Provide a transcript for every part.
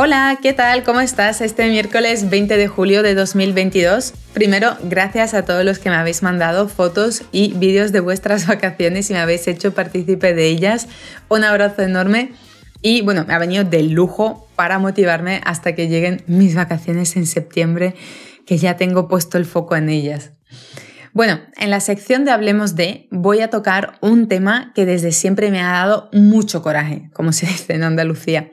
Hola, ¿qué tal? ¿Cómo estás este miércoles 20 de julio de 2022? Primero, gracias a todos los que me habéis mandado fotos y vídeos de vuestras vacaciones y me habéis hecho partícipe de ellas. Un abrazo enorme y bueno, me ha venido de lujo para motivarme hasta que lleguen mis vacaciones en septiembre, que ya tengo puesto el foco en ellas. Bueno, en la sección de Hablemos de voy a tocar un tema que desde siempre me ha dado mucho coraje, como se dice en Andalucía,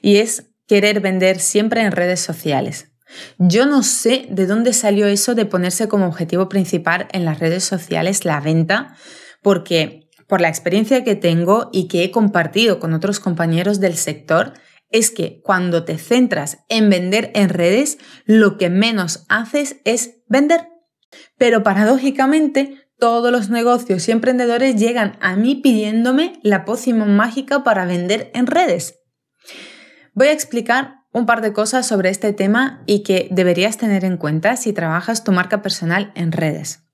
y es querer vender siempre en redes sociales. Yo no sé de dónde salió eso de ponerse como objetivo principal en las redes sociales la venta, porque por la experiencia que tengo y que he compartido con otros compañeros del sector, es que cuando te centras en vender en redes, lo que menos haces es vender. Pero paradójicamente, todos los negocios y emprendedores llegan a mí pidiéndome la pócima mágica para vender en redes. Voy a explicar un par de cosas sobre este tema y que deberías tener en cuenta si trabajas tu marca personal en redes.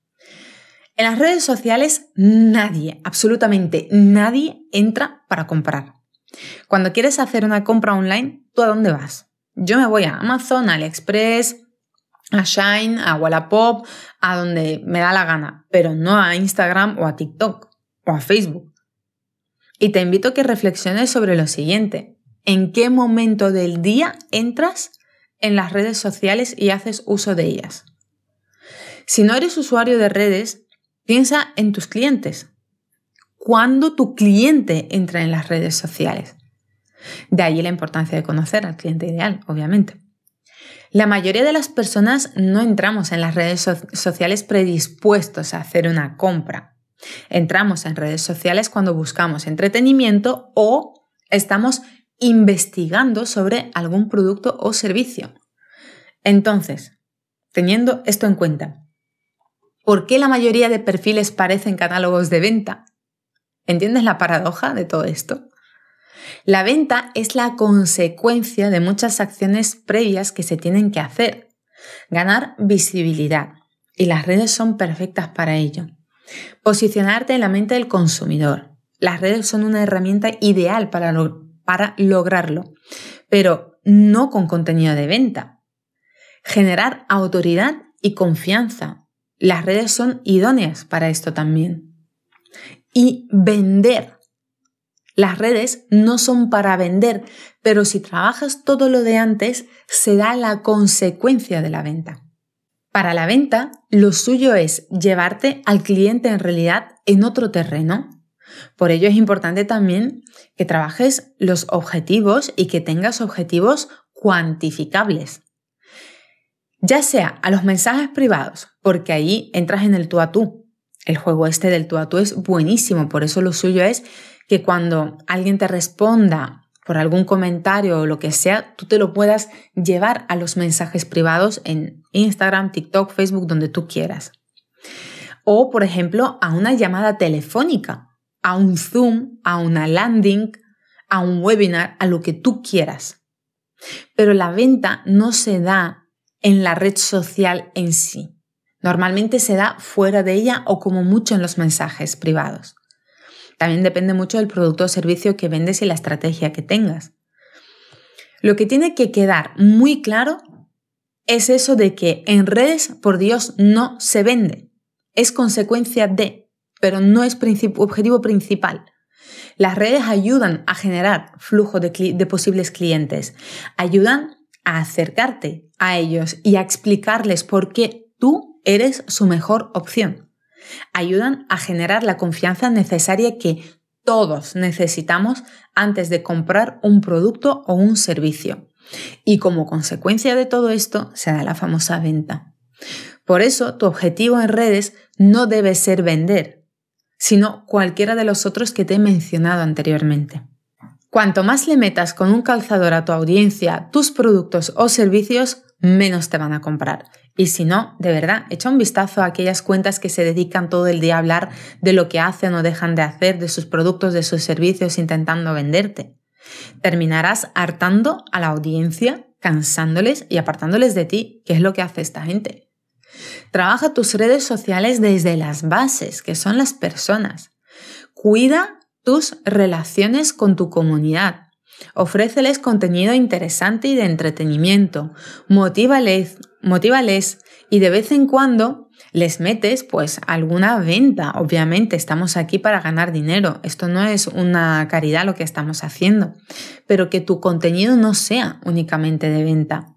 En las redes sociales nadie, absolutamente nadie entra para comprar. Cuando quieres hacer una compra online, ¿tú a dónde vas? Yo me voy a Amazon, AliExpress, a Shine, a Wallapop, a donde me da la gana, pero no a Instagram o a TikTok o a Facebook. Y te invito a que reflexiones sobre lo siguiente en qué momento del día entras en las redes sociales y haces uso de ellas. Si no eres usuario de redes, piensa en tus clientes. ¿Cuándo tu cliente entra en las redes sociales? De ahí la importancia de conocer al cliente ideal, obviamente. La mayoría de las personas no entramos en las redes sociales predispuestos a hacer una compra. Entramos en redes sociales cuando buscamos entretenimiento o estamos investigando sobre algún producto o servicio. Entonces, teniendo esto en cuenta, ¿por qué la mayoría de perfiles parecen catálogos de venta? ¿Entiendes la paradoja de todo esto? La venta es la consecuencia de muchas acciones previas que se tienen que hacer. Ganar visibilidad. Y las redes son perfectas para ello. Posicionarte en la mente del consumidor. Las redes son una herramienta ideal para, para lograrlo, pero no con contenido de venta. Generar autoridad y confianza. Las redes son idóneas para esto también. Y vender. Las redes no son para vender, pero si trabajas todo lo de antes, se da la consecuencia de la venta. Para la venta, lo suyo es llevarte al cliente en realidad en otro terreno, por ello es importante también que trabajes los objetivos y que tengas objetivos cuantificables. Ya sea a los mensajes privados, porque ahí entras en el tú a tú. El juego este del tú a tú es buenísimo, por eso lo suyo es que cuando alguien te responda por algún comentario o lo que sea, tú te lo puedas llevar a los mensajes privados en Instagram, TikTok, Facebook, donde tú quieras. O, por ejemplo, a una llamada telefónica a un Zoom, a una landing, a un webinar, a lo que tú quieras. Pero la venta no se da en la red social en sí. Normalmente se da fuera de ella o como mucho en los mensajes privados. También depende mucho del producto o servicio que vendes y la estrategia que tengas. Lo que tiene que quedar muy claro es eso de que en redes, por Dios, no se vende. Es consecuencia de pero no es objetivo principal. Las redes ayudan a generar flujo de, de posibles clientes, ayudan a acercarte a ellos y a explicarles por qué tú eres su mejor opción. Ayudan a generar la confianza necesaria que todos necesitamos antes de comprar un producto o un servicio. Y como consecuencia de todo esto se da la famosa venta. Por eso tu objetivo en redes no debe ser vender, sino cualquiera de los otros que te he mencionado anteriormente. Cuanto más le metas con un calzador a tu audiencia, tus productos o servicios, menos te van a comprar. Y si no, de verdad, echa un vistazo a aquellas cuentas que se dedican todo el día a hablar de lo que hacen o dejan de hacer, de sus productos, de sus servicios, intentando venderte. Terminarás hartando a la audiencia, cansándoles y apartándoles de ti, que es lo que hace esta gente. Trabaja tus redes sociales desde las bases, que son las personas. Cuida tus relaciones con tu comunidad. Ofréceles contenido interesante y de entretenimiento. Motívales, motívales y de vez en cuando les metes pues alguna venta. Obviamente estamos aquí para ganar dinero. Esto no es una caridad lo que estamos haciendo. Pero que tu contenido no sea únicamente de venta.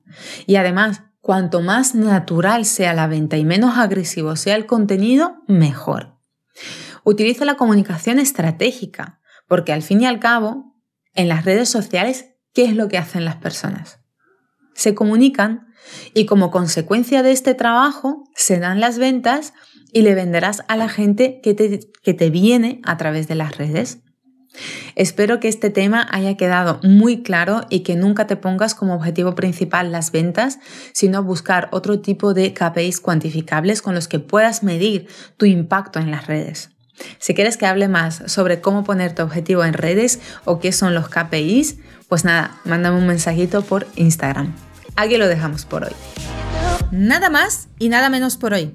Y además, cuanto más natural sea la venta y menos agresivo sea el contenido, mejor. Utiliza la comunicación estratégica, porque al fin y al cabo, en las redes sociales, ¿qué es lo que hacen las personas? Se comunican y como consecuencia de este trabajo se dan las ventas y le venderás a la gente que te, que te viene a través de las redes. Espero que este tema haya quedado muy claro y que nunca te pongas como objetivo principal las ventas, sino buscar otro tipo de KPIs cuantificables con los que puedas medir tu impacto en las redes. Si quieres que hable más sobre cómo poner tu objetivo en redes o qué son los KPIs, pues nada, mándame un mensajito por Instagram. Aquí lo dejamos por hoy. Nada más y nada menos por hoy.